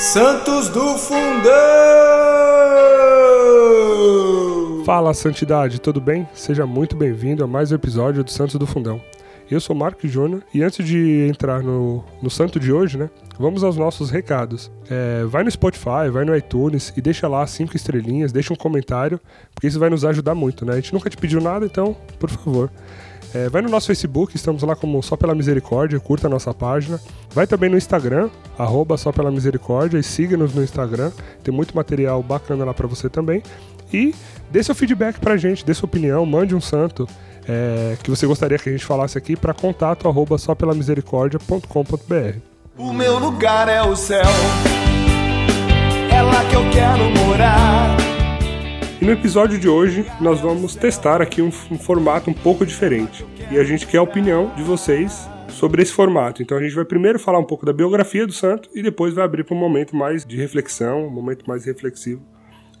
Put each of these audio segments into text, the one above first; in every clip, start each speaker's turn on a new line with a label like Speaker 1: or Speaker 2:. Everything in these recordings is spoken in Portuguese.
Speaker 1: Santos do Fundão!
Speaker 2: Fala, Santidade, tudo bem? Seja muito bem-vindo a mais um episódio do Santos do Fundão. Eu sou Marco Júnior e antes de entrar no, no santo de hoje, né? Vamos aos nossos recados. É, vai no Spotify, vai no iTunes e deixa lá cinco estrelinhas, deixa um comentário, porque isso vai nos ajudar muito, né? A gente nunca te pediu nada, então, por favor. É, vai no nosso Facebook, estamos lá como Só Pela Misericórdia, curta a nossa página. Vai também no Instagram, arroba Só Pela Misericórdia e siga-nos no Instagram. Tem muito material bacana lá para você também. E dê seu feedback pra gente, dê sua opinião, mande um santo é, que você gostaria que a gente falasse aqui para contato arroba só pela misericórdia.com.br.
Speaker 1: O meu lugar é o céu, é lá que eu quero morar.
Speaker 2: E no episódio de hoje nós vamos testar aqui um, um formato um pouco diferente. E a gente quer a opinião de vocês sobre esse formato. Então a gente vai primeiro falar um pouco da biografia do santo e depois vai abrir para um momento mais de reflexão, um momento mais reflexivo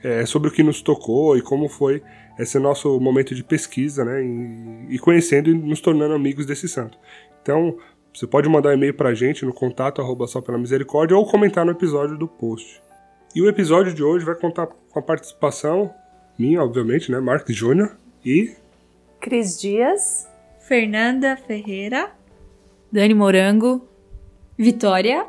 Speaker 2: é, sobre o que nos tocou e como foi esse nosso momento de pesquisa, né? E, e conhecendo e nos tornando amigos desse santo. Então, você pode mandar e-mail pra gente no contato arroba só pela misericórdia ou comentar no episódio do post. E o episódio de hoje vai contar com a participação minha, obviamente, né? Marcos Júnior e.
Speaker 3: Cris Dias.
Speaker 4: Fernanda Ferreira.
Speaker 5: Dani Morango.
Speaker 6: Vitória.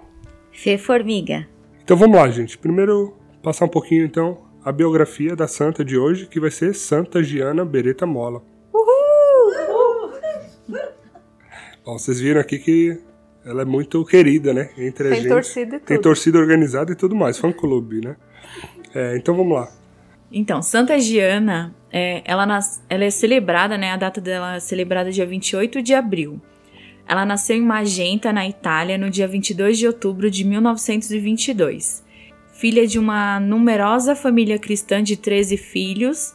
Speaker 7: Fê Formiga.
Speaker 2: Então vamos lá, gente. Primeiro, passar um pouquinho então a biografia da santa de hoje, que vai ser Santa Giana Beretta Mola. Uhul! Bom, vocês viram aqui que ela é muito querida, né? Entre
Speaker 3: Tem
Speaker 2: a gente.
Speaker 3: torcida e
Speaker 2: Tem
Speaker 3: tudo.
Speaker 2: torcida organizada e tudo mais, fã clube, né? É, então vamos lá.
Speaker 5: Então, Santa Giana, é, ela, nas- ela é celebrada, né? A data dela é celebrada dia 28 de abril. Ela nasceu em Magenta, na Itália, no dia 22 de outubro de 1922. Filha de uma numerosa família cristã de 13 filhos,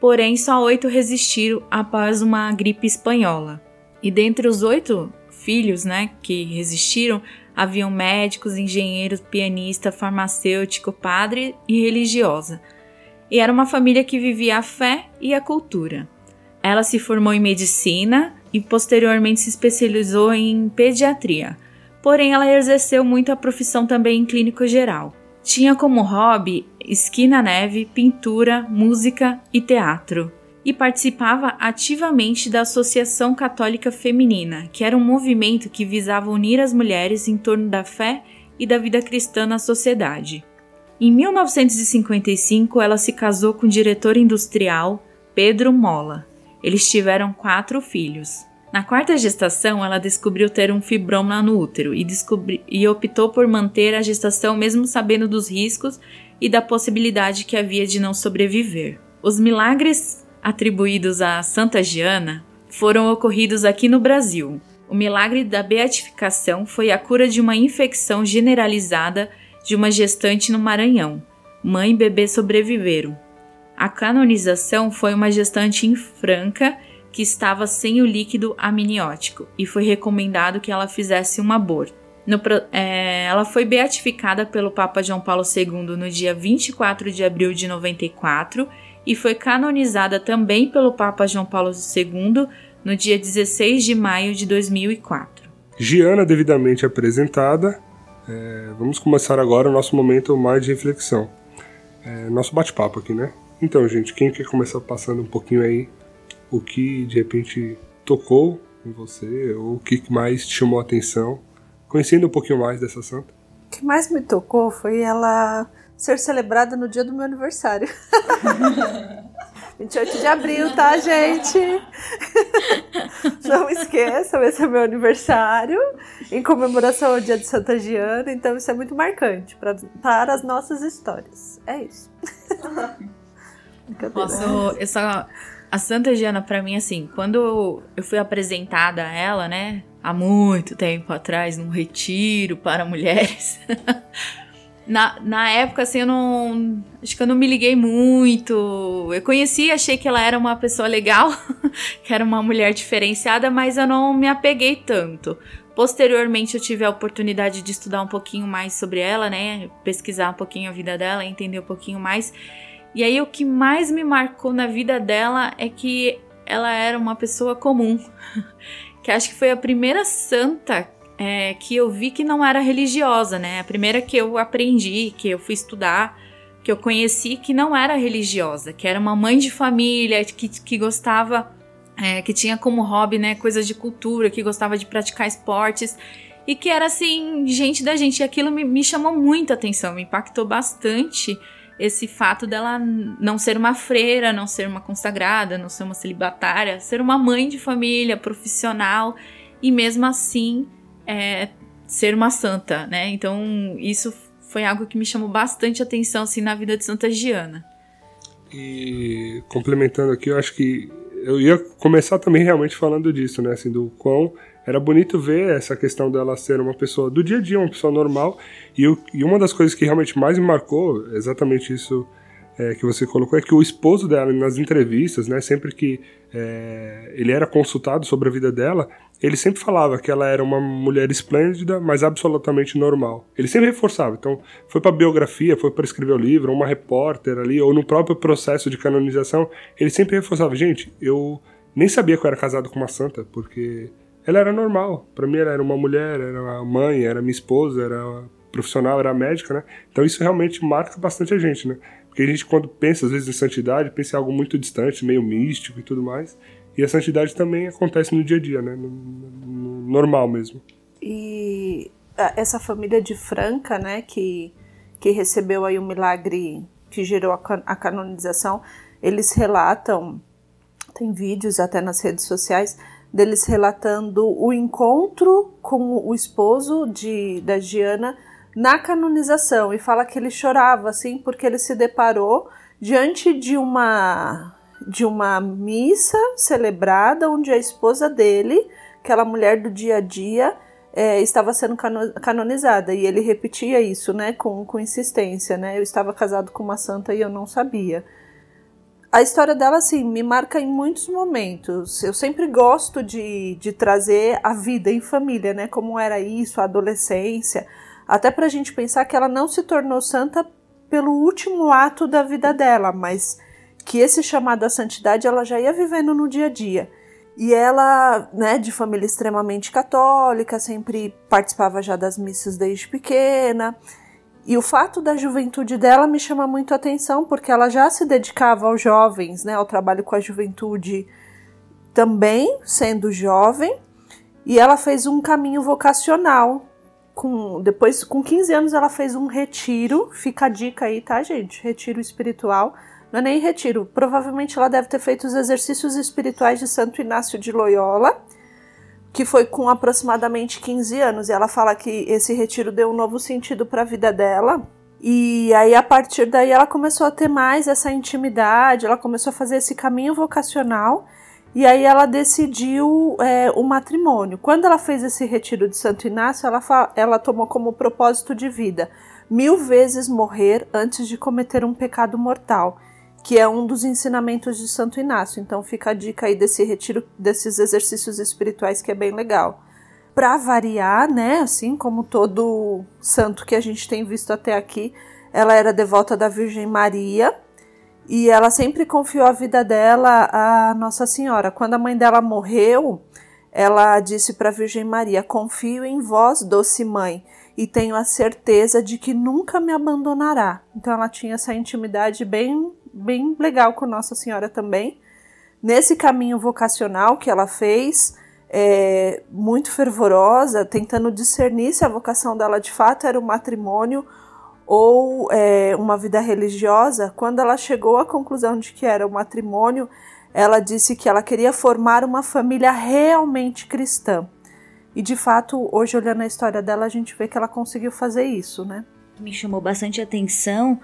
Speaker 5: porém só oito resistiram após uma gripe espanhola. E dentre os oito filhos, né, que resistiram, haviam médicos, engenheiros, pianista, farmacêutico, padre e religiosa. E era uma família que vivia a fé e a cultura. Ela se formou em medicina e posteriormente se especializou em pediatria. Porém, ela exerceu muito a profissão também em clínico geral. Tinha como hobby esqui na neve, pintura, música e teatro. E participava ativamente da Associação Católica Feminina, que era um movimento que visava unir as mulheres em torno da fé e da vida cristã na sociedade. Em 1955, ela se casou com o diretor industrial Pedro Mola. Eles tiveram quatro filhos. Na quarta gestação, ela descobriu ter um fibroma no útero e, descobri- e optou por manter a gestação mesmo sabendo dos riscos e da possibilidade que havia de não sobreviver. Os milagres atribuídos a Santa Giana foram ocorridos aqui no Brasil. O milagre da beatificação foi a cura de uma infecção generalizada de uma gestante no Maranhão. Mãe e bebê sobreviveram. A canonização foi uma gestante em Franca que estava sem o líquido amniótico e foi recomendado que ela fizesse um aborto. No é, ela foi beatificada pelo Papa João Paulo II no dia 24 de abril de 94 e foi canonizada também pelo Papa João Paulo II no dia 16 de maio de 2004.
Speaker 2: Giana devidamente apresentada, é, vamos começar agora o nosso momento mais de reflexão. É, nosso bate-papo aqui, né? Então, gente, quem quer começar passando um pouquinho aí o que de repente tocou em você, ou o que mais te chamou a atenção, conhecendo um pouquinho mais dessa santa?
Speaker 3: O que mais me tocou foi ela ser celebrada no dia do meu aniversário. 28 de abril, tá, gente? Não esqueçam, esse é meu aniversário, em comemoração ao dia de Santa Giana, então isso é muito marcante pra, para as nossas histórias. É isso.
Speaker 5: Nossa, eu, eu só. A Santa Giana, pra mim, assim, quando eu fui apresentada a ela, né, há muito tempo atrás, num retiro para mulheres. na, na época, assim, eu não. Acho que eu não me liguei muito. Eu conheci, achei que ela era uma pessoa legal, que era uma mulher diferenciada, mas eu não me apeguei tanto. Posteriormente, eu tive a oportunidade de estudar um pouquinho mais sobre ela, né? Pesquisar um pouquinho a vida dela, entender um pouquinho mais. E aí o que mais me marcou na vida dela é que ela era uma pessoa comum. que acho que foi a primeira santa é, que eu vi que não era religiosa, né? A primeira que eu aprendi, que eu fui estudar, que eu conheci que não era religiosa, que era uma mãe de família, que, que gostava, é, que tinha como hobby, né, coisas de cultura, que gostava de praticar esportes e que era assim, gente da gente. E aquilo me, me chamou muita atenção, me impactou bastante esse fato dela não ser uma freira, não ser uma consagrada, não ser uma celibatária, ser uma mãe de família, profissional e mesmo assim é, ser uma santa, né? Então isso foi algo que me chamou bastante atenção assim na vida de Santa Giana.
Speaker 2: E complementando aqui, eu acho que eu ia começar também realmente falando disso, né? Assim, do quão era bonito ver essa questão dela ser uma pessoa do dia a dia, uma pessoa normal. E, e uma das coisas que realmente mais me marcou, exatamente isso é, que você colocou, é que o esposo dela, nas entrevistas, né, sempre que é, ele era consultado sobre a vida dela, ele sempre falava que ela era uma mulher esplêndida, mas absolutamente normal. Ele sempre reforçava. Então, foi para biografia, foi para escrever o livro, uma repórter ali, ou no próprio processo de canonização, ele sempre reforçava: gente, eu nem sabia que eu era casado com uma santa, porque ela era normal. Para mim, ela era uma mulher, era a mãe, era minha esposa, era profissional, era médica, né? Então isso realmente marca bastante a gente, né? Porque a gente, quando pensa, às vezes, em santidade, pensa em algo muito distante, meio místico e tudo mais. E a santidade também acontece no dia a dia, né? No, no normal mesmo.
Speaker 3: E essa família de Franca, né, que, que recebeu aí o milagre que gerou a, a canonização, eles relatam, tem vídeos até nas redes sociais, deles relatando o encontro com o esposo de, da Giana na canonização e fala que ele chorava assim porque ele se deparou diante de uma de uma missa celebrada onde a esposa dele, aquela mulher do dia a dia, é, estava sendo canonizada e ele repetia isso, né, com, com insistência, né? Eu estava casado com uma santa e eu não sabia a história dela, assim, me marca em muitos momentos. Eu sempre gosto de, de trazer a vida em família, né? Como era isso, a adolescência. Até pra gente pensar que ela não se tornou santa pelo último ato da vida dela, mas que esse chamado à santidade ela já ia vivendo no dia a dia. E ela, né, de família extremamente católica, sempre participava já das missas desde pequena. E o fato da juventude dela me chama muito a atenção, porque ela já se dedicava aos jovens, né, ao trabalho com a juventude também, sendo jovem, e ela fez um caminho vocacional. Com, depois, com 15 anos, ela fez um retiro. Fica a dica aí, tá, gente? Retiro espiritual. Não é nem retiro. Provavelmente ela deve ter feito os exercícios espirituais de Santo Inácio de Loyola que foi com aproximadamente 15 anos. E ela fala que esse retiro deu um novo sentido para a vida dela. E aí, a partir daí, ela começou a ter mais essa intimidade, ela começou a fazer esse caminho vocacional. E aí, ela decidiu é, o matrimônio. Quando ela fez esse retiro de Santo Inácio, ela, ela tomou como propósito de vida mil vezes morrer antes de cometer um pecado mortal que é um dos ensinamentos de Santo Inácio. Então fica a dica aí desse retiro, desses exercícios espirituais que é bem legal. Para variar, né, assim como todo santo que a gente tem visto até aqui, ela era devota da Virgem Maria e ela sempre confiou a vida dela à Nossa Senhora. Quando a mãe dela morreu, ela disse para a Virgem Maria: Confio em vós, doce mãe, e tenho a certeza de que nunca me abandonará. Então ela tinha essa intimidade bem bem legal com Nossa Senhora também. Nesse caminho vocacional que ela fez, é, muito fervorosa, tentando discernir se a vocação dela de fato era o matrimônio ou é, uma vida religiosa, quando ela chegou à conclusão de que era o matrimônio, ela disse que ela queria formar uma família realmente cristã. E de fato, hoje olhando a história dela, a gente vê que ela conseguiu fazer isso, né?
Speaker 7: Me chamou bastante atenção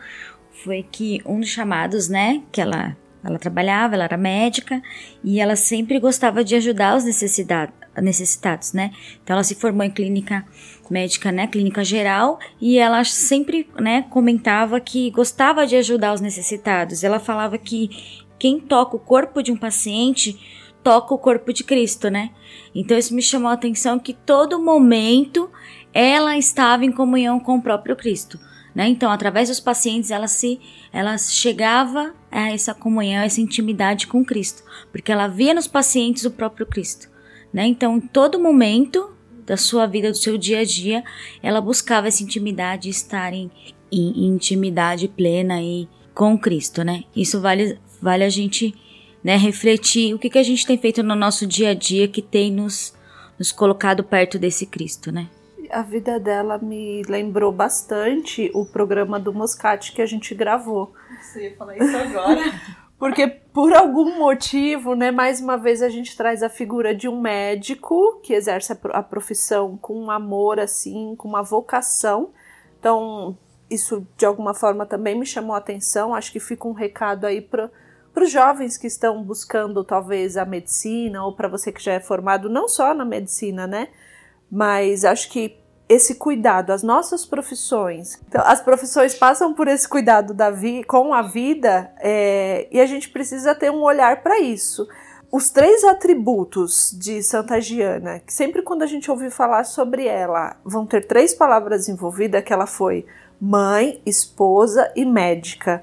Speaker 7: foi que um dos chamados, né, que ela ela trabalhava, ela era médica e ela sempre gostava de ajudar os necessitados, né? Então ela se formou em clínica médica, né, clínica geral, e ela sempre, né, comentava que gostava de ajudar os necessitados. Ela falava que quem toca o corpo de um paciente toca o corpo de Cristo, né? Então isso me chamou a atenção que todo momento ela estava em comunhão com o próprio Cristo. Né? Então, através dos pacientes, ela se, ela chegava a essa comunhão, a essa intimidade com Cristo, porque ela via nos pacientes o próprio Cristo. Né? Então, em todo momento, da sua vida, do seu dia a dia, ela buscava essa intimidade, estar em, em intimidade plena e com Cristo, né? Isso vale, vale a gente né, refletir o que, que a gente tem feito no nosso dia a dia que tem nos, nos colocado perto desse Cristo, né?
Speaker 3: A vida dela me lembrou bastante o programa do Moscati que a gente gravou.
Speaker 6: Você ia falar isso agora.
Speaker 3: Porque por algum motivo, né, mais uma vez a gente traz a figura de um médico que exerce a profissão com um amor assim, com uma vocação. Então, isso de alguma forma também me chamou a atenção. Acho que fica um recado aí para os jovens que estão buscando talvez a medicina ou para você que já é formado não só na medicina, né? Mas acho que esse cuidado, as nossas profissões. Então, as profissões passam por esse cuidado da vi com a vida é, e a gente precisa ter um olhar para isso. Os três atributos de Santa Giana, que sempre quando a gente ouvir falar sobre ela, vão ter três palavras envolvidas, que ela foi mãe, esposa e médica.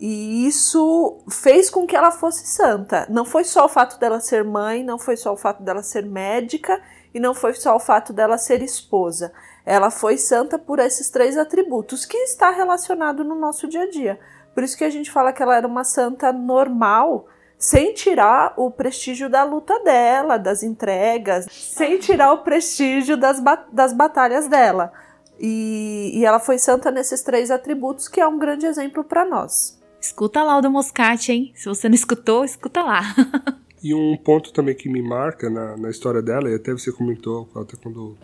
Speaker 3: E isso fez com que ela fosse santa. Não foi só o fato dela ser mãe, não foi só o fato dela ser médica e não foi só o fato dela ser esposa. Ela foi santa por esses três atributos que está relacionado no nosso dia a dia. Por isso que a gente fala que ela era uma santa normal, sem tirar o prestígio da luta dela, das entregas, sem tirar o prestígio das, das batalhas dela. E, e, ela foi santa nesses três atributos, que é um grande exemplo para nós.
Speaker 6: Escuta lá o do Moscati, hein? Se você não escutou, escuta lá.
Speaker 2: E um ponto também que me marca na, na história dela, e até você comentou, até quando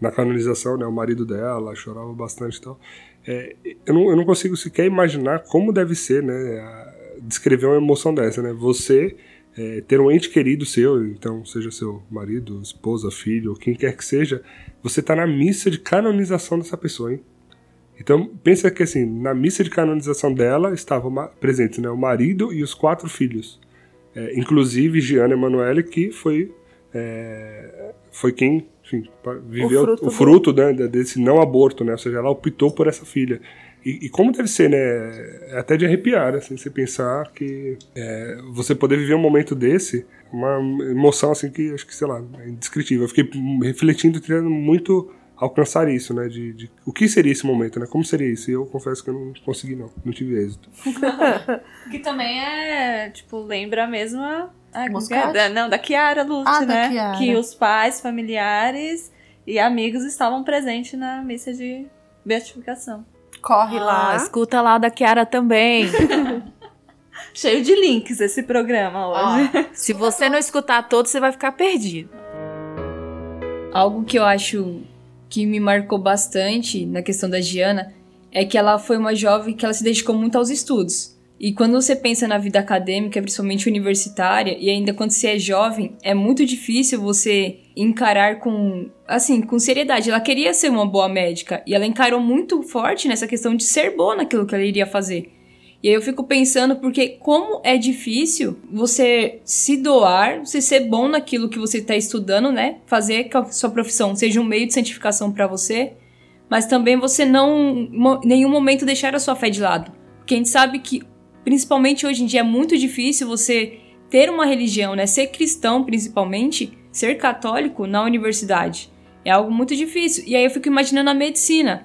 Speaker 2: na canonização, né, o marido dela chorava bastante e tal. É, eu, não, eu não consigo sequer imaginar como deve ser, né, a, descrever uma emoção dessa, né? Você é, ter um ente querido seu, então seja seu marido, esposa, filho, quem quer que seja, você está na missa de canonização dessa pessoa, hein? Então pensa que assim, na missa de canonização dela estavam presentes né, o marido e os quatro filhos. É, inclusive Gianna Emanuele, que foi, é, foi quem enfim, viveu o fruto, o fruto né, desse não aborto, né? Ou seja, ela optou por essa filha. E, e, como deve ser, né? É até de arrepiar, assim, você pensar que é, você poder viver um momento desse, uma emoção assim que acho que, sei lá, é indescritível. Eu fiquei refletindo, tendo muito alcançar isso, né? De, de, o que seria esse momento, né? Como seria isso? E eu confesso que eu não consegui, não. Não tive êxito.
Speaker 4: que também é, tipo, lembra a mesma. Ah, é? Não, da Kiara Lute, ah, né? Chiara. Que os pais, familiares e amigos estavam presentes na missa de beatificação.
Speaker 3: Corre ah, lá.
Speaker 6: Escuta lá da Kiara também.
Speaker 4: Cheio de links esse programa hoje. Ah.
Speaker 6: Se você não escutar todos, você vai ficar perdido. Algo que eu acho que me marcou bastante na questão da Giana é que ela foi uma jovem que ela se dedicou muito aos estudos. E quando você pensa na vida acadêmica, principalmente universitária, e ainda quando você é jovem, é muito difícil você encarar com, assim, com seriedade. Ela queria ser uma boa médica e ela encarou muito forte nessa questão de ser boa naquilo que ela iria fazer. E aí eu fico pensando porque como é difícil você se doar, você ser bom naquilo que você está estudando, né? Fazer que a sua profissão seja um meio de santificação para você, mas também você não em nenhum momento deixar a sua fé de lado. Porque a gente sabe que principalmente hoje em dia é muito difícil você ter uma religião, né? Ser cristão, principalmente, ser católico na universidade. É algo muito difícil. E aí eu fico imaginando a medicina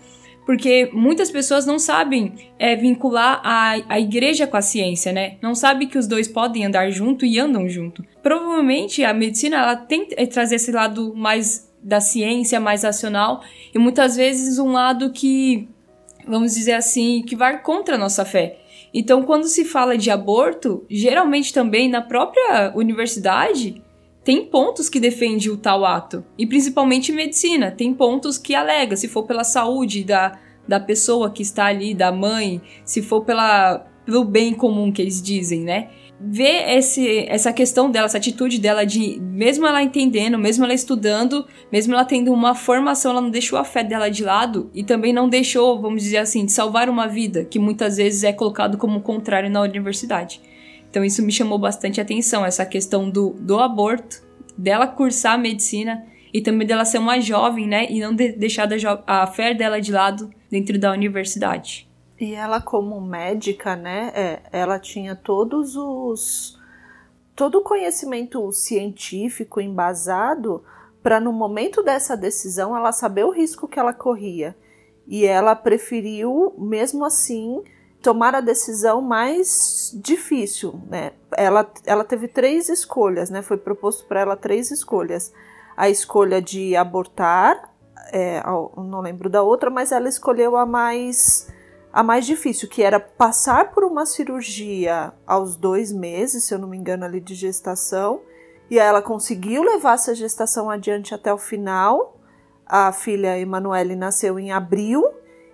Speaker 6: porque muitas pessoas não sabem é, vincular a, a igreja com a ciência, né? Não sabem que os dois podem andar junto e andam junto. Provavelmente a medicina ela tem que trazer esse lado mais da ciência, mais racional, e muitas vezes um lado que, vamos dizer assim, que vai contra a nossa fé. Então, quando se fala de aborto, geralmente também na própria universidade, tem pontos que defende o tal ato. E principalmente medicina, tem pontos que alega, se for pela saúde da, da pessoa que está ali, da mãe, se for pela, pelo bem comum que eles dizem, né? Ver esse, essa questão dela, essa atitude dela de, mesmo ela entendendo, mesmo ela estudando, mesmo ela tendo uma formação, ela não deixou a fé dela de lado e também não deixou, vamos dizer assim, de salvar uma vida, que muitas vezes é colocado como contrário na universidade. Então isso me chamou bastante atenção, essa questão do, do aborto, dela cursar medicina e também dela ser uma jovem, né? E não de deixar a fé dela de lado dentro da universidade.
Speaker 3: E ela, como médica, né? É, ela tinha todos os. todo o conhecimento científico embasado para no momento dessa decisão ela saber o risco que ela corria. E ela preferiu, mesmo assim, tomar a decisão mais difícil, né? Ela, ela teve três escolhas, né? Foi proposto para ela três escolhas. A escolha de abortar, é, não lembro da outra, mas ela escolheu a mais a mais difícil, que era passar por uma cirurgia aos dois meses, se eu não me engano, ali de gestação, e ela conseguiu levar essa gestação adiante até o final. A filha Emanuele nasceu em abril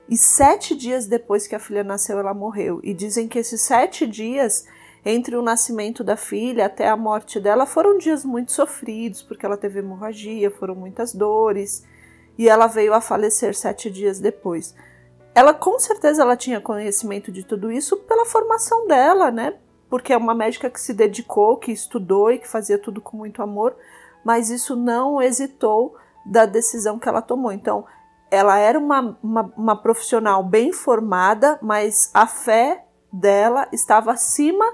Speaker 3: e sete dias depois que a filha nasceu, ela morreu. E dizem que esses sete dias entre o nascimento da filha até a morte dela foram dias muito sofridos, porque ela teve hemorragia, foram muitas dores, e ela veio a falecer sete dias depois. Ela com certeza ela tinha conhecimento de tudo isso pela formação dela, né? porque é uma médica que se dedicou, que estudou e que fazia tudo com muito amor, mas isso não hesitou da decisão que ela tomou. Então, ela era uma, uma, uma profissional bem formada, mas a fé dela estava acima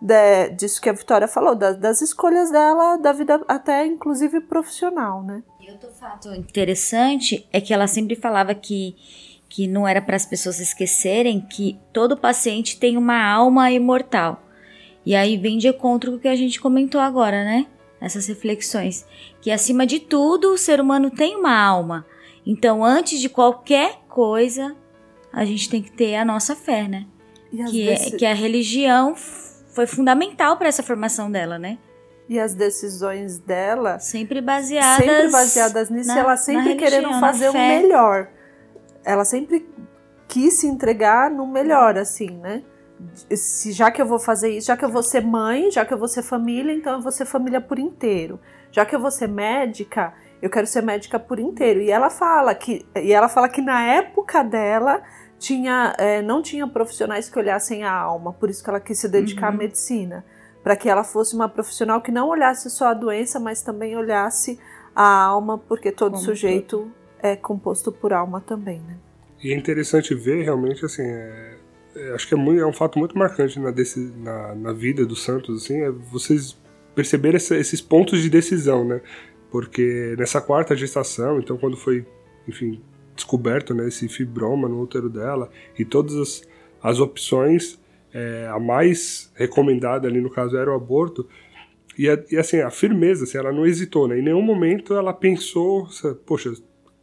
Speaker 3: de, disso que a Vitória falou, da, das escolhas dela, da vida até inclusive profissional, né?
Speaker 7: E outro fato interessante é que ela sempre falava que que não era para as pessoas esquecerem que todo paciente tem uma alma imortal. E aí vem de encontro com o que a gente comentou agora, né? Essas reflexões. Que acima de tudo, o ser humano tem uma alma. Então, antes de qualquer coisa, a gente tem que ter a nossa fé, né? Que, é, que a religião foi fundamental para essa formação dela, né?
Speaker 3: E as decisões dela
Speaker 7: sempre baseadas
Speaker 3: sempre baseadas nisso, na, ela sempre querendo fazer o melhor. Ela sempre quis se entregar no melhor, assim, né? se já que eu vou fazer isso, já que eu vou ser mãe, já que eu vou ser família, então eu vou ser família por inteiro. Já que eu vou ser médica, eu quero ser médica por inteiro. E ela fala que, e ela fala que na época dela tinha, é, não tinha profissionais que olhassem a alma, por isso que ela quis se dedicar uhum. à medicina, para que ela fosse uma profissional que não olhasse só a doença, mas também olhasse a alma, porque todo Como sujeito todo. é composto por alma também, né?
Speaker 2: E é interessante ver realmente assim, é é, acho que é, muito, é, um fato muito marcante na, desse, na, na, vida dos Santos, assim, é vocês perceberem essa, esses pontos de decisão, né? Porque nessa quarta gestação, então quando foi, enfim, descoberto né, esse fibroma no útero dela e todas as, as opções, é, a mais recomendada ali no caso era o aborto, e, e, assim, a firmeza, assim, ela não hesitou, né? Em nenhum momento ela pensou, poxa,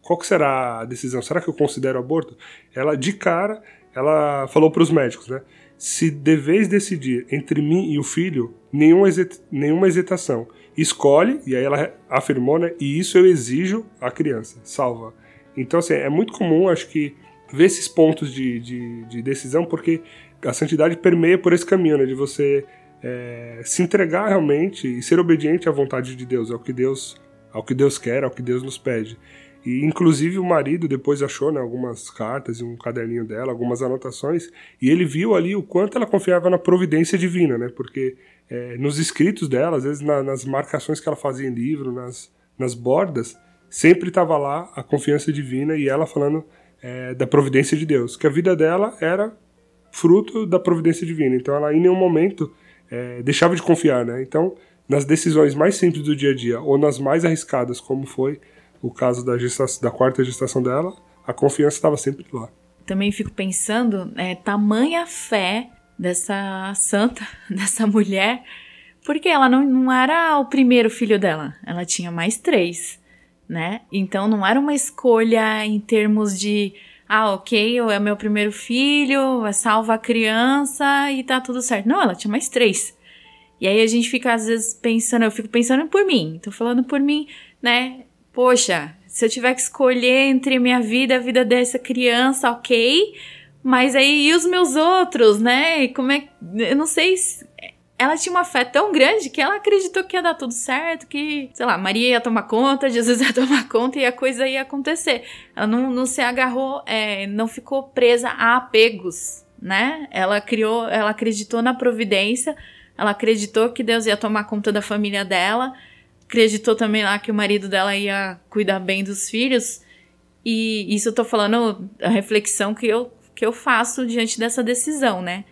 Speaker 2: qual será a decisão? Será que eu considero aborto? Ela, de cara, ela falou para os médicos, né? Se deveis decidir entre mim e o filho, nenhuma hesitação. Escolhe, e aí ela afirmou, né? E isso eu exijo à criança. Salva. Então, assim, é muito comum, acho que, ver esses pontos de, de, de decisão, porque a santidade permeia por esse caminho, né? De você é, se entregar realmente e ser obediente à vontade de Deus, ao que Deus, ao que Deus quer, ao que Deus nos pede. E inclusive o marido depois achou né, algumas cartas e um caderninho dela, algumas anotações, e ele viu ali o quanto ela confiava na providência divina, né? Porque é, nos escritos dela, às vezes na, nas marcações que ela fazia em livro, nas, nas bordas, sempre estava lá a confiança divina e ela falando é, da providência de Deus, que a vida dela era fruto da providência divina. Então ela em nenhum momento é, deixava de confiar, né? Então nas decisões mais simples do dia a dia ou nas mais arriscadas, como foi o caso da, gestação, da quarta gestação dela, a confiança estava sempre lá.
Speaker 5: Também fico pensando, é, tamanha fé dessa santa, dessa mulher, porque ela não, não era o primeiro filho dela, ela tinha mais três, né? Então não era uma escolha em termos de, ah, ok, é meu primeiro filho, salva a criança e tá tudo certo. Não, ela tinha mais três. E aí a gente fica às vezes pensando, eu fico pensando por mim, tô falando por mim, né? poxa, se eu tiver que escolher entre minha vida e a vida dessa criança, ok. Mas aí e os meus outros, né? E como é. Eu não sei se. Ela tinha uma fé tão grande que ela acreditou que ia dar tudo certo, que, sei lá, Maria ia tomar conta, Jesus ia tomar conta e a coisa ia acontecer. Ela não, não se agarrou, é, não ficou presa a apegos, né? Ela criou, ela acreditou na providência, ela acreditou que Deus ia tomar conta da família dela acreditou também lá que o marido dela ia cuidar bem dos filhos. E isso eu tô falando a reflexão que eu, que eu faço diante dessa decisão, né?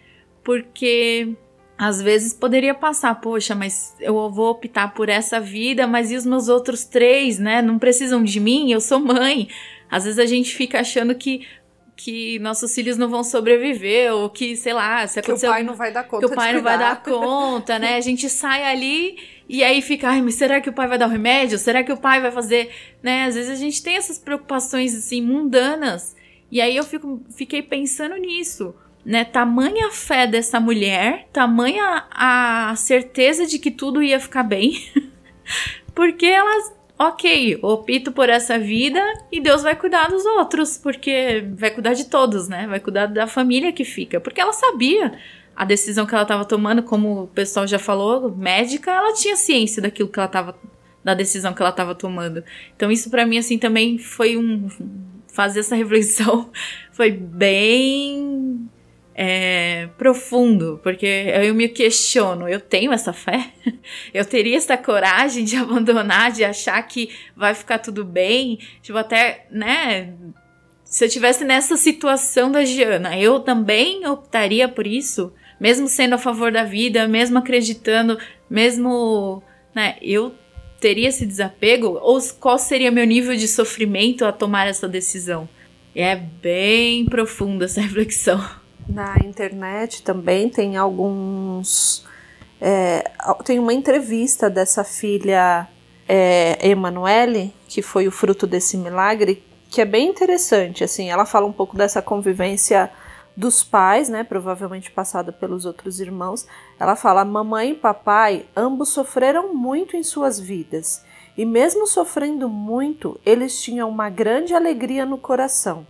Speaker 5: Porque às vezes poderia passar, poxa, mas eu vou optar por essa vida, mas e os meus outros três, né? Não precisam de mim, eu sou mãe. Às vezes a gente fica achando que que nossos filhos não vão sobreviver, ou que, sei lá, se acontecer.
Speaker 3: Que o pai não vai dar conta.
Speaker 5: Que o pai não vai dar conta, né? A gente sai ali e aí fica, ai, mas será que o pai vai dar o remédio? Será que o pai vai fazer, né? Às vezes a gente tem essas preocupações assim mundanas. E aí eu fico, fiquei pensando nisso, né? Tamanha fé dessa mulher, tamanha a certeza de que tudo ia ficar bem. Porque ela ok, opto por essa vida e Deus vai cuidar dos outros, porque vai cuidar de todos, né? Vai cuidar da família que fica, porque ela sabia a decisão que ela estava tomando, como o pessoal já falou, médica, ela tinha ciência daquilo que ela estava da decisão que ela estava tomando. Então isso para mim assim também foi um fazer essa reflexão foi bem é, profundo, porque eu me questiono, eu tenho essa fé? Eu teria essa coragem de abandonar, de achar que vai ficar tudo bem? Tipo, até, né? Se eu tivesse nessa situação da Giana, eu também optaria por isso? Mesmo sendo a favor da vida, mesmo acreditando, mesmo, né? Eu teria esse desapego? Ou qual seria meu nível de sofrimento a tomar essa decisão? É bem profunda essa reflexão.
Speaker 3: Na internet também tem alguns. É, tem uma entrevista dessa filha é, Emanuele, que foi o fruto desse milagre, que é bem interessante. Assim, ela fala um pouco dessa convivência dos pais, né, provavelmente passada pelos outros irmãos. Ela fala: mamãe e papai ambos sofreram muito em suas vidas, e mesmo sofrendo muito, eles tinham uma grande alegria no coração.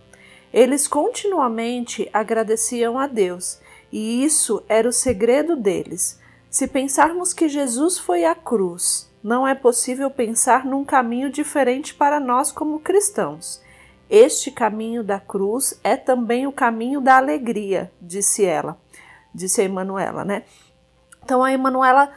Speaker 3: Eles continuamente agradeciam a Deus, e isso era o segredo deles. Se pensarmos que Jesus foi à cruz, não é possível pensar num caminho diferente para nós como cristãos. Este caminho da cruz é também o caminho da alegria, disse ela, disse a Emanuela, né? Então a Emanuela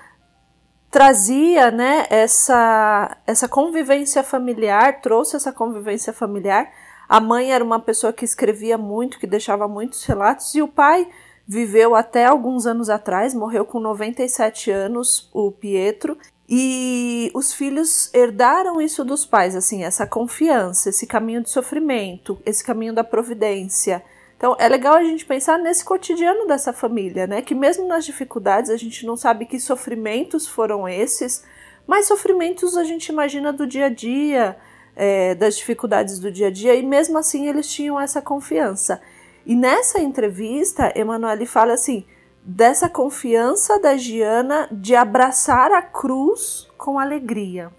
Speaker 3: trazia, né, essa essa convivência familiar, trouxe essa convivência familiar a mãe era uma pessoa que escrevia muito, que deixava muitos relatos, e o pai viveu até alguns anos atrás, morreu com 97 anos, o Pietro, e os filhos herdaram isso dos pais, assim, essa confiança, esse caminho de sofrimento, esse caminho da providência. Então é legal a gente pensar nesse cotidiano dessa família, né? Que mesmo nas dificuldades a gente não sabe que sofrimentos foram esses, mas sofrimentos a gente imagina do dia a dia, é, das dificuldades do dia a dia e mesmo assim eles tinham essa confiança. E nessa entrevista, Emanuele fala assim dessa confiança da Giana de abraçar a cruz com alegria.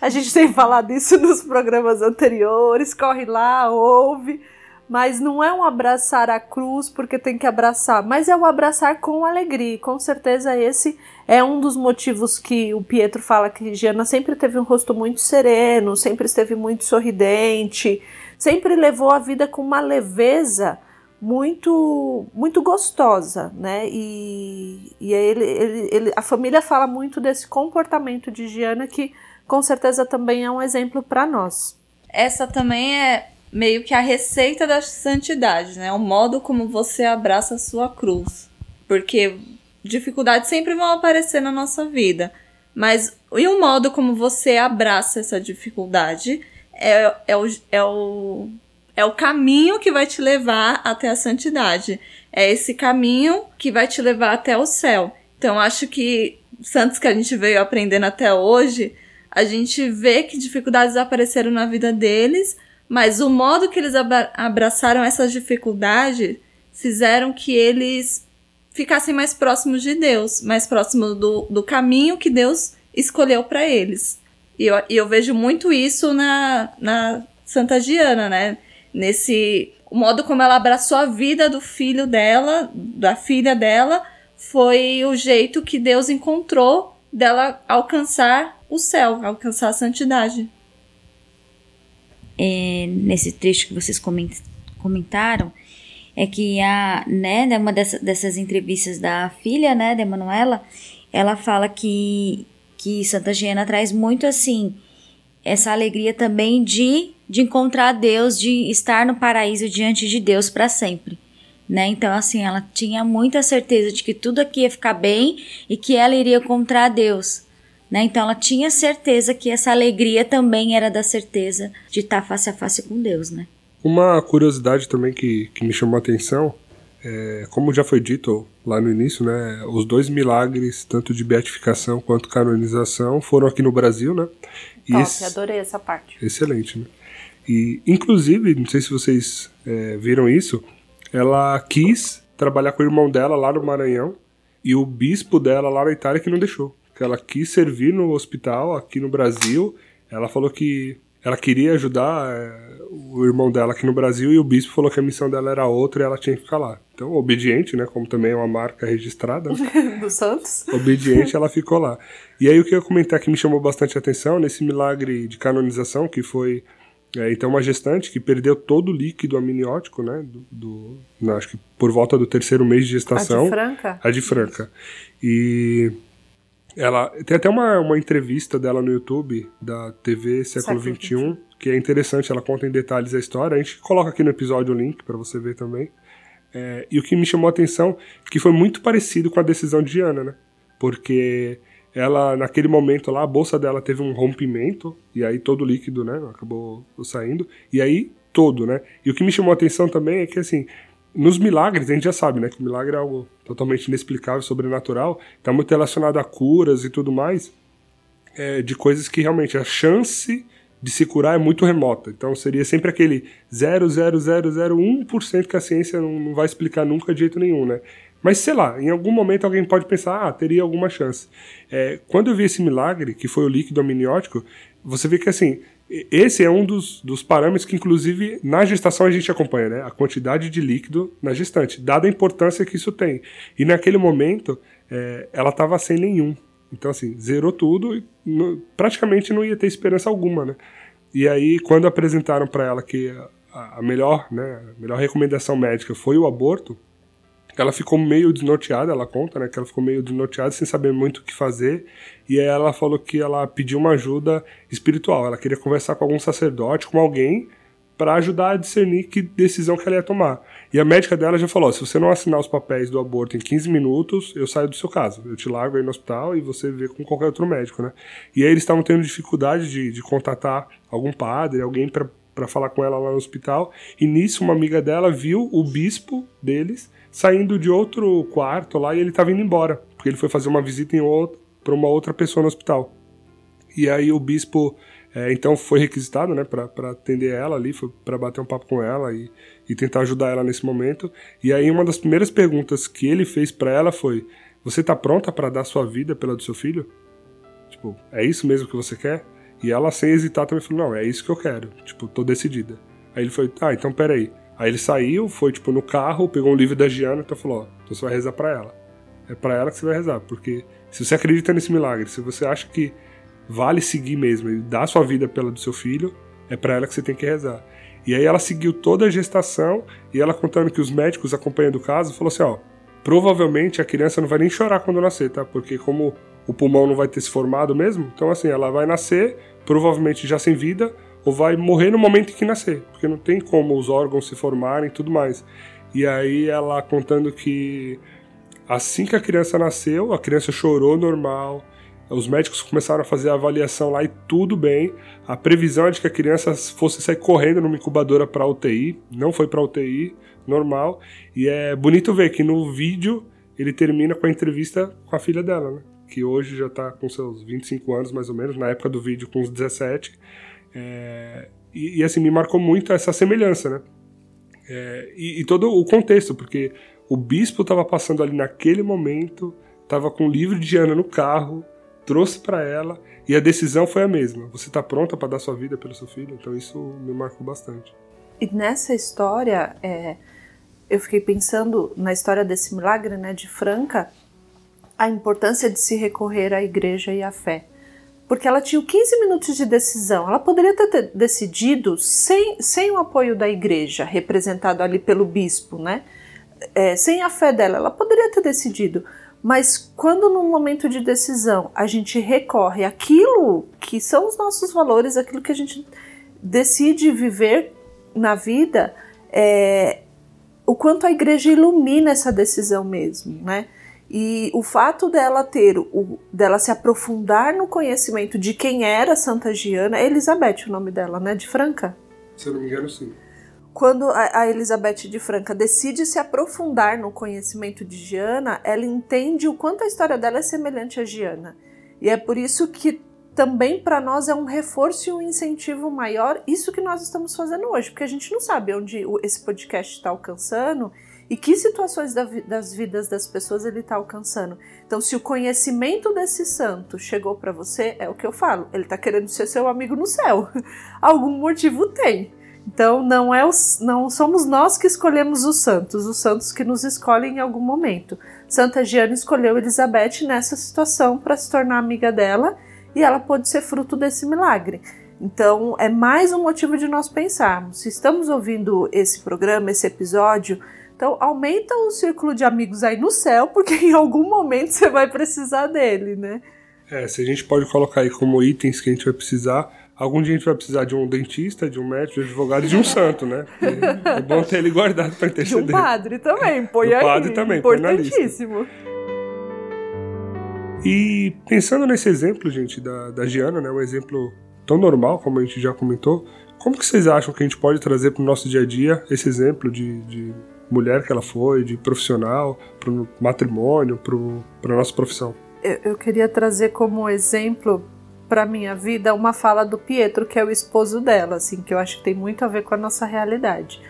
Speaker 3: A gente tem falado isso nos programas anteriores, corre lá, ouve, mas não é um abraçar a cruz porque tem que abraçar, mas é o um abraçar com alegria. Com certeza esse é um dos motivos que o Pietro fala que Giana sempre teve um rosto muito sereno, sempre esteve muito sorridente, sempre levou a vida com uma leveza muito muito gostosa, né? E, e ele, ele, ele, a família fala muito desse comportamento de Giana que com certeza também é um exemplo para nós.
Speaker 4: Essa também é meio que a receita da santidade, né? O modo como você abraça a sua cruz. Porque dificuldades sempre vão aparecer na nossa vida. Mas e o modo como você abraça essa dificuldade é, é, o, é, o, é o caminho que vai te levar até a santidade. É esse caminho que vai te levar até o céu. Então, acho que santos que a gente veio aprendendo até hoje, a gente vê que dificuldades apareceram na vida deles, mas o modo que eles abraçaram essas dificuldades fizeram que eles ficassem mais próximos de Deus, mais próximos do, do caminho que Deus escolheu para eles. E eu, e eu vejo muito isso na, na Santa Diana, né? Nesse o modo como ela abraçou a vida do filho dela, da filha dela, foi o jeito que Deus encontrou dela alcançar o céu, alcançar a santidade.
Speaker 7: É, nesse trecho que vocês comentaram, é que a, né, numa dessa, dessas entrevistas da filha, né, da Emanuela, ela fala que, que Santa Giana traz muito assim, essa alegria também de, de encontrar Deus, de estar no paraíso diante de Deus para sempre. né? Então, assim, ela tinha muita certeza de que tudo aqui ia ficar bem e que ela iria encontrar Deus, né? Então, ela tinha certeza que essa alegria também era da certeza de estar face a face com Deus, né?
Speaker 2: Uma curiosidade também que, que me chamou a atenção, é, como já foi dito lá no início, né? Os dois milagres, tanto de beatificação quanto canonização, foram aqui no Brasil, né?
Speaker 3: E Top, esse... adorei essa parte.
Speaker 2: Excelente, né? E, inclusive, não sei se vocês é, viram isso, ela quis trabalhar com o irmão dela lá no Maranhão e o bispo dela lá na Itália que não deixou. Que ela quis servir no hospital aqui no Brasil. Ela falou que ela queria ajudar é, o irmão dela aqui no Brasil e o bispo falou que a missão dela era outra e ela tinha que ficar lá. Então, obediente, né? Como também é uma marca registrada.
Speaker 3: Né? Do Santos.
Speaker 2: Obediente, ela ficou lá. E aí o que eu comentar que me chamou bastante atenção nesse milagre de canonização que foi é, então, uma gestante que perdeu todo o líquido amniótico, né? Do, do não, acho que por volta do terceiro mês de gestação. A
Speaker 3: de Franca?
Speaker 2: A de Franca. E ela tem até uma, uma entrevista dela no YouTube da TV Século XXI, que é interessante. Ela conta em detalhes a história. A gente coloca aqui no episódio o link para você ver também. É, e o que me chamou a atenção é que foi muito parecido com a decisão de Ana, né? Porque ela naquele momento lá a bolsa dela teve um rompimento e aí todo o líquido né acabou saindo e aí todo né e o que me chamou a atenção também é que assim nos milagres a gente já sabe né que milagre é algo totalmente inexplicável sobrenatural está muito relacionado a curas e tudo mais é, de coisas que realmente a chance de se curar é muito remota. Então seria sempre aquele 0,0001% que a ciência não, não vai explicar nunca de jeito nenhum, né? Mas sei lá, em algum momento alguém pode pensar, ah, teria alguma chance. É, quando eu vi esse milagre, que foi o líquido amniótico, você vê que assim, esse é um dos, dos parâmetros que, inclusive, na gestação a gente acompanha, né? A quantidade de líquido na gestante, dada a importância que isso tem. E naquele momento, é, ela estava sem nenhum. Então, assim, zerou tudo e praticamente não ia ter esperança alguma, né? E aí, quando apresentaram para ela que a, a melhor, né, a melhor recomendação médica foi o aborto, ela ficou meio desnorteada, ela conta, né, que ela ficou meio desnorteada, sem saber muito o que fazer, e aí ela falou que ela pediu uma ajuda espiritual, ela queria conversar com algum sacerdote, com alguém, para ajudar a discernir que decisão que ela ia tomar. E a médica dela já falou: se você não assinar os papéis do aborto em 15 minutos, eu saio do seu caso. Eu te largo aí no hospital e você vê com qualquer outro médico, né? E aí eles estavam tendo dificuldade de, de contatar algum padre, alguém para falar com ela lá no hospital. E nisso, uma amiga dela viu o bispo deles saindo de outro quarto lá e ele estava indo embora, porque ele foi fazer uma visita para uma outra pessoa no hospital. E aí o bispo é, então foi requisitado, né, para atender ela ali, para bater um papo com ela e, e tentar ajudar ela nesse momento. E aí uma das primeiras perguntas que ele fez para ela foi: "Você tá pronta para dar sua vida pela do seu filho?" Tipo, é isso mesmo que você quer? E ela sem hesitar também falou: "Não, é isso que eu quero. Tipo, tô decidida." Aí ele foi: "Ah, então peraí. Aí ele saiu, foi tipo no carro, pegou um livro da Giana e então falou: Ó, então você vai rezar para ela. É para ela que você vai rezar, porque se você acredita nesse milagre, se você acha que vale seguir mesmo e dar sua vida pela do seu filho, é para ela que você tem que rezar. E aí ela seguiu toda a gestação e ela contando que os médicos acompanhando o caso falou assim, ó, provavelmente a criança não vai nem chorar quando nascer, tá? Porque como o pulmão não vai ter se formado mesmo, então assim, ela vai nascer, provavelmente já sem vida, ou vai morrer no momento em que nascer, porque não tem como os órgãos se formarem e tudo mais. E aí ela contando que assim que a criança nasceu, a criança chorou normal, os médicos começaram a fazer a avaliação lá e tudo bem. A previsão é de que a criança fosse sair correndo numa incubadora para UTI, não foi para UTI, normal. E é bonito ver que no vídeo ele termina com a entrevista com a filha dela, né? Que hoje já está com seus 25 anos mais ou menos, na época do vídeo com uns 17. É, e, e, assim, me marcou muito essa semelhança, né? É, e, e, todo o contexto, porque o bispo estava passando ali naquele momento, estava com o livro de Ana no carro, trouxe para ela e a decisão foi a mesma. Você está pronta para dar sua vida pelo seu filho? Então isso me marcou bastante.
Speaker 3: E nessa história, é, eu fiquei pensando na história desse milagre, né, de Franca, a importância de se recorrer à igreja e à fé porque ela tinha 15 minutos de decisão. Ela poderia ter decidido sem, sem o apoio da igreja, representado ali pelo bispo, né? É, sem a fé dela, ela poderia ter decidido. Mas quando no momento de decisão a gente recorre àquilo que são os nossos valores, aquilo que a gente decide viver na vida, é, o quanto a igreja ilumina essa decisão mesmo, né? E o fato dela ter, o, dela se aprofundar no conhecimento de quem era Santa Giana, é Elizabeth o nome dela, né? De Franca?
Speaker 2: Se eu não me engano, sim.
Speaker 3: Quando a, a Elizabeth de Franca decide se aprofundar no conhecimento de Giana, ela entende o quanto a história dela é semelhante a Giana. E é por isso que também para nós é um reforço e um incentivo maior isso que nós estamos fazendo hoje, porque a gente não sabe onde esse podcast está alcançando e que situações das vidas das pessoas ele está alcançando. Então, se o conhecimento desse santo chegou para você, é o que eu falo, ele está querendo ser seu amigo no céu. Algum motivo tem. Então, não é os, não somos nós que escolhemos os santos, os santos que nos escolhem em algum momento. Santa Giana escolheu Elizabeth nessa situação para se tornar amiga dela e ela pôde ser fruto desse milagre. Então, é mais um motivo de nós pensarmos. Se estamos ouvindo esse programa, esse episódio, então, aumenta o círculo de amigos aí no céu, porque em algum momento você vai precisar dele, né?
Speaker 2: É, se a gente pode colocar aí como itens que a gente vai precisar, algum dia a gente vai precisar de um dentista, de um médico, de um advogado e de um santo, né? É bom ter ele guardado para interceder.
Speaker 3: De um padre também, põe aí.
Speaker 2: padre também,
Speaker 3: importantíssimo.
Speaker 2: E pensando nesse exemplo, gente, da, da Giana, né? Um exemplo tão normal, como a gente já comentou, como que vocês acham que a gente pode trazer para o nosso dia a dia esse exemplo de, de mulher que ela foi, de profissional, para o matrimônio, para a nossa profissão.
Speaker 3: Eu, eu queria trazer como exemplo para minha vida uma fala do Pietro, que é o esposo dela, assim, que eu acho que tem muito a ver com a nossa realidade.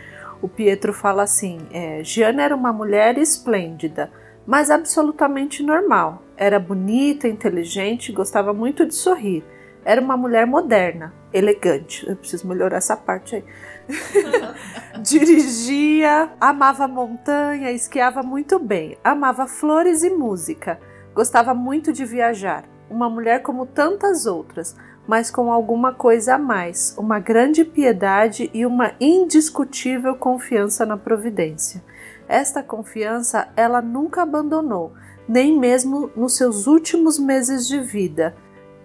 Speaker 3: O Pietro fala assim: é, Giana era uma mulher esplêndida, mas absolutamente normal. Era bonita, inteligente, gostava muito de sorrir. Era uma mulher moderna, elegante. Eu preciso melhorar essa parte aí. Dirigia, amava montanha, esquiava muito bem, amava flores e música, gostava muito de viajar. Uma mulher como tantas outras, mas com alguma coisa a mais, uma grande piedade e uma indiscutível confiança na providência. Esta confiança ela nunca abandonou, nem mesmo nos seus últimos meses de vida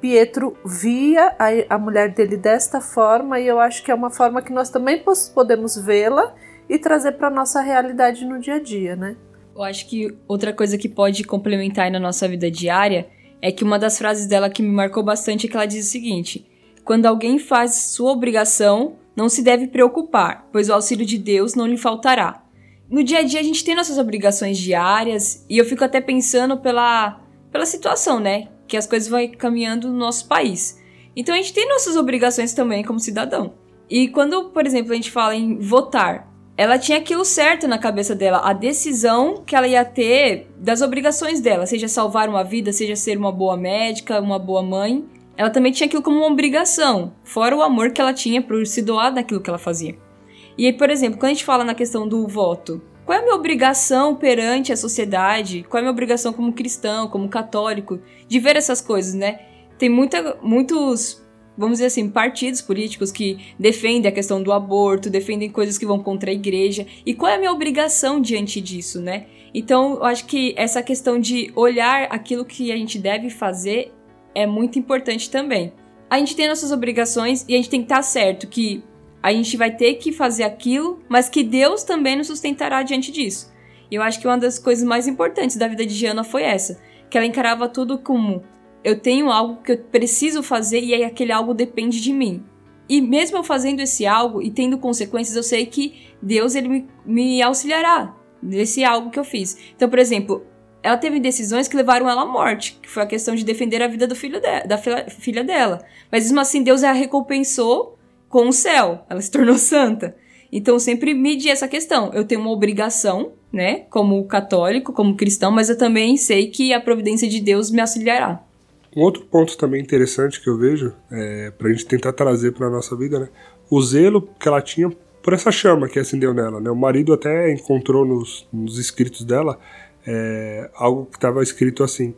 Speaker 3: Pietro via a, a mulher dele desta forma e eu acho que é uma forma que nós também podemos vê-la e trazer para nossa realidade no dia a dia, né?
Speaker 6: Eu acho que outra coisa que pode complementar na nossa vida diária é que uma das frases dela que me marcou bastante é que ela diz o seguinte: quando alguém faz sua obrigação, não se deve preocupar, pois o auxílio de Deus não lhe faltará. No dia a dia a gente tem nossas obrigações diárias e eu fico até pensando pela, pela situação, né? Que as coisas vão caminhando no nosso país. Então a gente tem nossas obrigações também como cidadão. E quando, por exemplo, a gente fala em votar, ela tinha aquilo certo na cabeça dela, a decisão que ela ia ter das obrigações dela, seja salvar uma vida, seja ser uma boa médica, uma boa mãe. Ela também tinha aquilo como uma obrigação, fora o amor que ela tinha por se doar daquilo que ela fazia. E aí, por exemplo, quando a gente fala na questão do voto, qual é a minha obrigação perante a sociedade? Qual é a minha obrigação como cristão, como católico, de ver essas coisas, né? Tem muita, muitos, vamos dizer assim, partidos políticos que defendem a questão do aborto, defendem coisas que vão contra a igreja. E qual é a minha obrigação diante disso, né? Então, eu acho que essa questão de olhar aquilo que a gente deve fazer é muito importante também. A gente tem nossas obrigações e a gente tem que estar certo que a gente vai ter que fazer aquilo, mas que Deus também nos sustentará diante disso. E eu acho que uma das coisas mais importantes da vida de Giana foi essa, que ela encarava tudo como eu tenho algo que eu preciso fazer e aí aquele algo depende de mim. E mesmo eu fazendo esse algo e tendo consequências, eu sei que Deus ele me, me auxiliará nesse algo que eu fiz. Então, por exemplo, ela teve decisões que levaram ela à morte, que foi a questão de defender a vida do filho de, da filha dela. Mas mesmo assim, Deus a recompensou com o céu. Ela se tornou santa. Então, sempre medi essa questão. Eu tenho uma obrigação, né, como católico, como cristão, mas eu também sei que a providência de Deus me auxiliará.
Speaker 2: Um outro ponto também interessante que eu vejo, é, para a gente tentar trazer para a nossa vida, né, o zelo que ela tinha por essa chama que acendeu nela. Né? O marido até encontrou nos, nos escritos dela é, algo que estava escrito assim,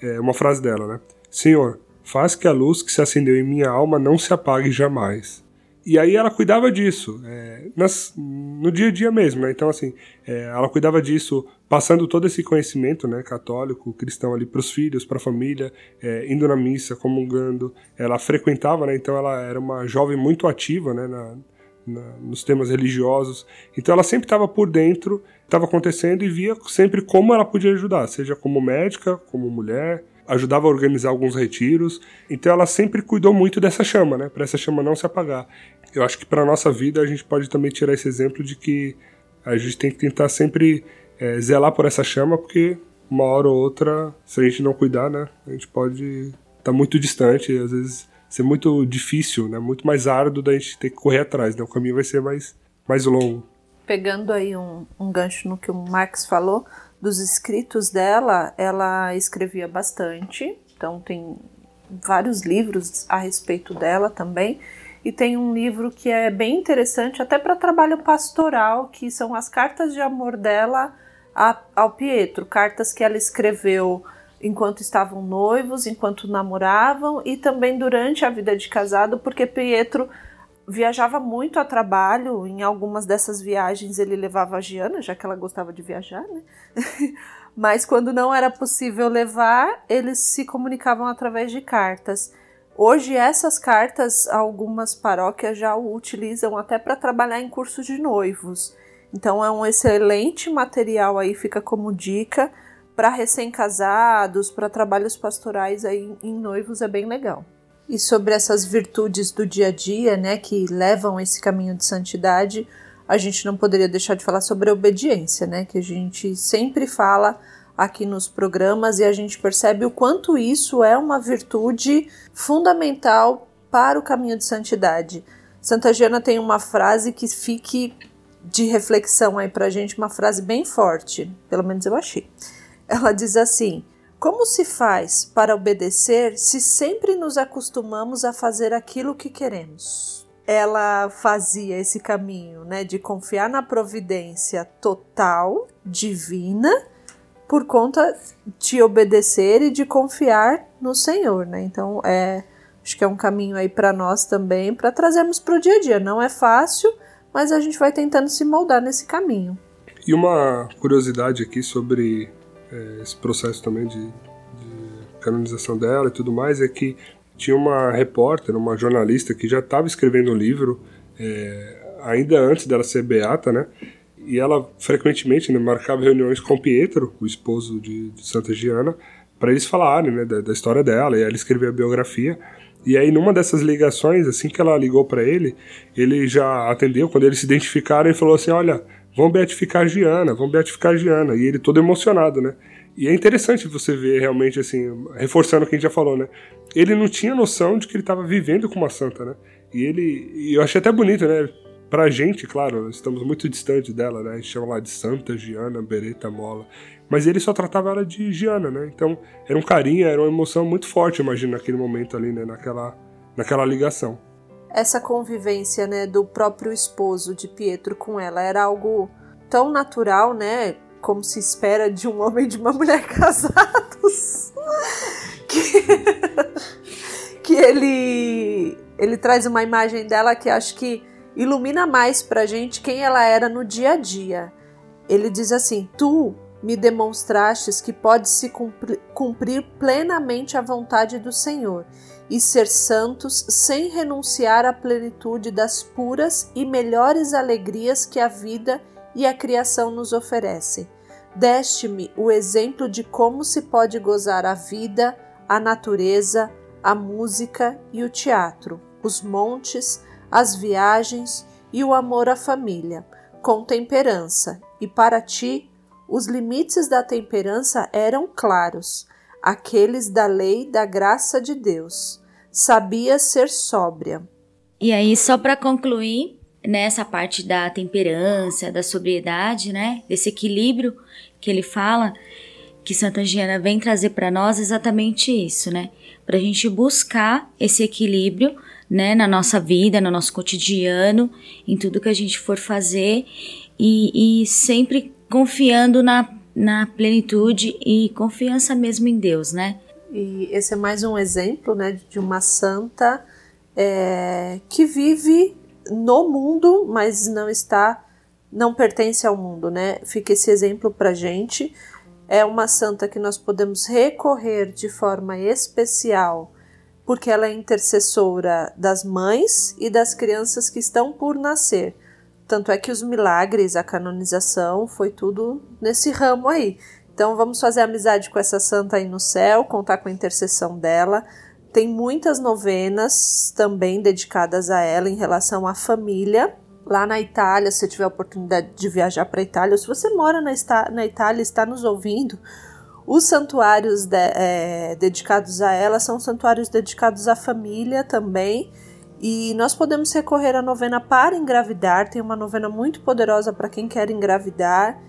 Speaker 2: é, uma frase dela, né? Senhor, faz que a luz que se acendeu em minha alma não se apague jamais. E aí ela cuidava disso, é, nas, no dia a dia mesmo, né? Então, assim, é, ela cuidava disso passando todo esse conhecimento, né, católico, cristão ali para os filhos, para a família, é, indo na missa, comungando. Ela frequentava, né? Então ela era uma jovem muito ativa, né, na, na, nos temas religiosos. Então ela sempre estava por dentro, estava acontecendo e via sempre como ela podia ajudar, seja como médica, como mulher, ajudava a organizar alguns retiros. Então ela sempre cuidou muito dessa chama, né? Para essa chama não se apagar. Eu acho que para nossa vida a gente pode também tirar esse exemplo de que a gente tem que tentar sempre é, zelar por essa chama, porque uma hora ou outra, se a gente não cuidar, né, a gente pode estar tá muito distante, às vezes ser muito difícil, né, muito mais árduo da gente ter que correr atrás, né, o caminho vai ser mais, mais longo.
Speaker 3: Pegando aí um, um gancho no que o Marx falou, dos escritos dela, ela escrevia bastante, então tem vários livros a respeito dela também. E tem um livro que é bem interessante, até para trabalho pastoral, que são as cartas de amor dela ao Pietro, cartas que ela escreveu enquanto estavam noivos, enquanto namoravam e também durante a vida de casado, porque Pietro viajava muito a trabalho. Em algumas dessas viagens ele levava a Giana, já que ela gostava de viajar, né? Mas quando não era possível levar, eles se comunicavam através de cartas. Hoje essas cartas algumas paróquias já o utilizam até para trabalhar em cursos de noivos. Então é um excelente material aí, fica como dica para recém-casados, para trabalhos pastorais aí em noivos é bem legal. E sobre essas virtudes do dia a dia, né, que levam esse caminho de santidade, a gente não poderia deixar de falar sobre a obediência, né, que a gente sempre fala aqui nos programas e a gente percebe o quanto isso é uma virtude fundamental para o caminho de santidade. Santa Giana tem uma frase que fique de reflexão aí pra gente, uma frase bem forte, pelo menos eu achei. Ela diz assim: Como se faz para obedecer se sempre nos acostumamos a fazer aquilo que queremos? Ela fazia esse caminho, né, de confiar na providência total, divina, por conta de obedecer e de confiar no Senhor, né? Então, é, acho que é um caminho aí para nós também, para trazermos para o dia a dia. Não é fácil, mas a gente vai tentando se moldar nesse caminho.
Speaker 2: E uma curiosidade aqui sobre esse processo também de, de, canonização dela e tudo mais é que tinha uma repórter, uma jornalista que já estava escrevendo um livro é, ainda antes dela ser beata, né? E ela frequentemente né, marcava reuniões com Pietro, o esposo de, de Santa Giana, para eles falarem né, da, da, história dela. E ela escreveu a biografia. E aí, numa dessas ligações, assim que ela ligou para ele, ele já atendeu. Quando eles se identificaram, ele falou assim: Olha, vão beatificar Giana, vão beatificar Giana. E ele todo emocionado, né? E é interessante você ver realmente, assim, reforçando o que a gente já falou, né? Ele não tinha noção de que ele estava vivendo com uma santa, né? E ele. E eu achei até bonito, né? Pra gente, claro, estamos muito distantes dela, né? A gente chama lá de Santa Giana Beretta Mola. Mas ele só tratava ela de Giana, né? Então era um carinho, era uma emoção muito forte, imagino, naquele momento ali, né? Naquela, naquela ligação.
Speaker 3: Essa convivência, né, do próprio esposo de Pietro com ela era algo tão natural, né? Como se espera de um homem e de uma mulher casados. que, que ele, ele traz uma imagem dela que acho que ilumina mais pra gente quem ela era no dia a dia. Ele diz assim: Tu me demonstrastes que pode-se cumprir plenamente a vontade do Senhor e ser santos sem renunciar à plenitude das puras e melhores alegrias que a vida e a criação nos oferecem. Deste-me o exemplo de como se pode gozar a vida, a natureza, a música e o teatro, os montes, as viagens e o amor à família, com temperança, e para ti os limites da temperança eram claros, aqueles da lei da graça de Deus. Sabia ser sóbria.
Speaker 7: E aí, só para concluir, nessa parte da temperança, da sobriedade, né, desse equilíbrio que ele fala, que Santa Giana vem trazer para nós exatamente isso, né? Para a gente buscar esse equilíbrio, né, na nossa vida, no nosso cotidiano, em tudo que a gente for fazer e, e sempre confiando na, na plenitude e confiança mesmo em Deus, né?
Speaker 3: E esse é mais um exemplo, né, de uma santa é, que vive no mundo, mas não está, não pertence ao mundo, né? Fica esse exemplo para gente. É uma santa que nós podemos recorrer de forma especial porque ela é intercessora das mães e das crianças que estão por nascer. Tanto é que os milagres, a canonização, foi tudo nesse ramo aí. Então vamos fazer amizade com essa santa aí no céu, contar com a intercessão dela. Tem muitas novenas também dedicadas a ela em relação à família. Lá na Itália, se tiver oportunidade de viajar para a Itália, ou se você mora na, na Itália e está nos ouvindo, os santuários de, é, dedicados a ela são santuários dedicados à família também. E nós podemos recorrer à novena para engravidar. Tem uma novena muito poderosa para quem quer engravidar.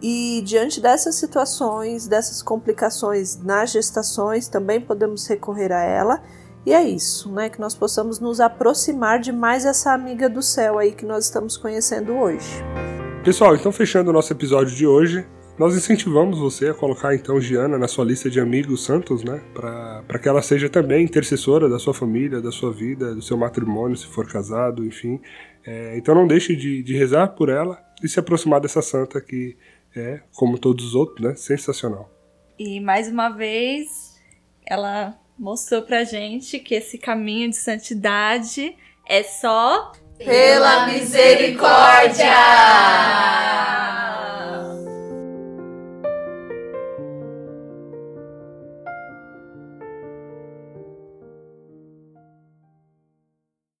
Speaker 3: E diante dessas situações, dessas complicações nas gestações, também podemos recorrer a ela. E é isso, né? Que nós possamos nos aproximar de mais essa amiga do céu aí que nós estamos conhecendo hoje.
Speaker 2: Pessoal, então fechando o nosso episódio de hoje, nós incentivamos você a colocar então Giana na sua lista de amigos santos, né? Para que ela seja também intercessora da sua família, da sua vida, do seu matrimônio, se for casado, enfim. É, então não deixe de, de rezar por ela e se aproximar dessa santa que é, como todos os outros, né? Sensacional.
Speaker 4: E mais uma vez, ela mostrou pra gente que esse caminho de santidade é só
Speaker 5: pela misericórdia!